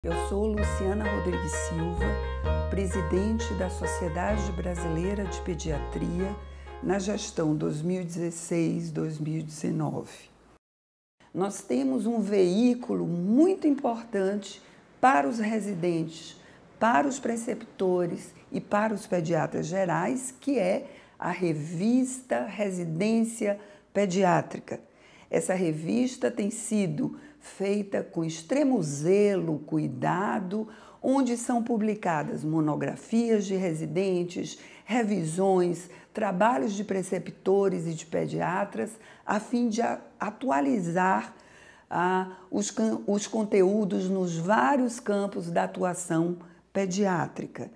Eu sou Luciana Rodrigues Silva, presidente da Sociedade Brasileira de Pediatria na gestão 2016-2019. Nós temos um veículo muito importante para os residentes, para os preceptores e para os pediatras gerais, que é a revista Residência Pediátrica. Essa revista tem sido feita com extremo zelo, cuidado, onde são publicadas monografias de residentes, revisões, trabalhos de preceptores e de pediatras, a fim de atualizar ah, os, os conteúdos nos vários campos da atuação pediátrica.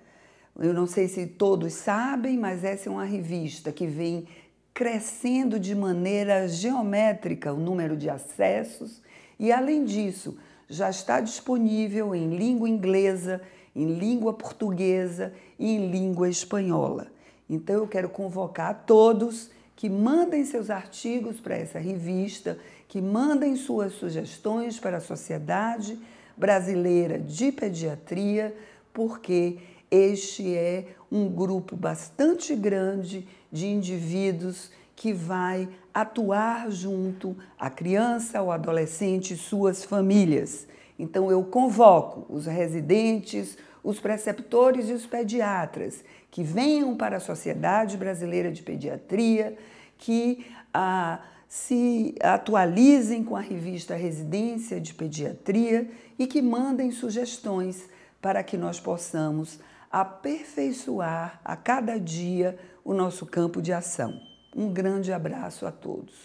Eu não sei se todos sabem, mas essa é uma revista que vem crescendo de maneira geométrica o número de acessos e, além disso, já está disponível em língua inglesa, em língua portuguesa e em língua espanhola. Então, eu quero convocar todos que mandem seus artigos para essa revista, que mandem suas sugestões para a Sociedade Brasileira de Pediatria, porque este é um grupo bastante grande de indivíduos que vai atuar junto à criança, ao adolescente e suas famílias. Então eu convoco os residentes, os preceptores e os pediatras que venham para a Sociedade Brasileira de Pediatria, que ah, se atualizem com a revista Residência de Pediatria e que mandem sugestões para que nós possamos aperfeiçoar a cada dia o nosso campo de ação. Um grande abraço a todos.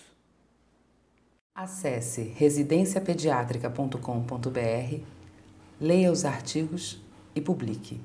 Acesse residenciapediatrica.com.br, leia os artigos e publique.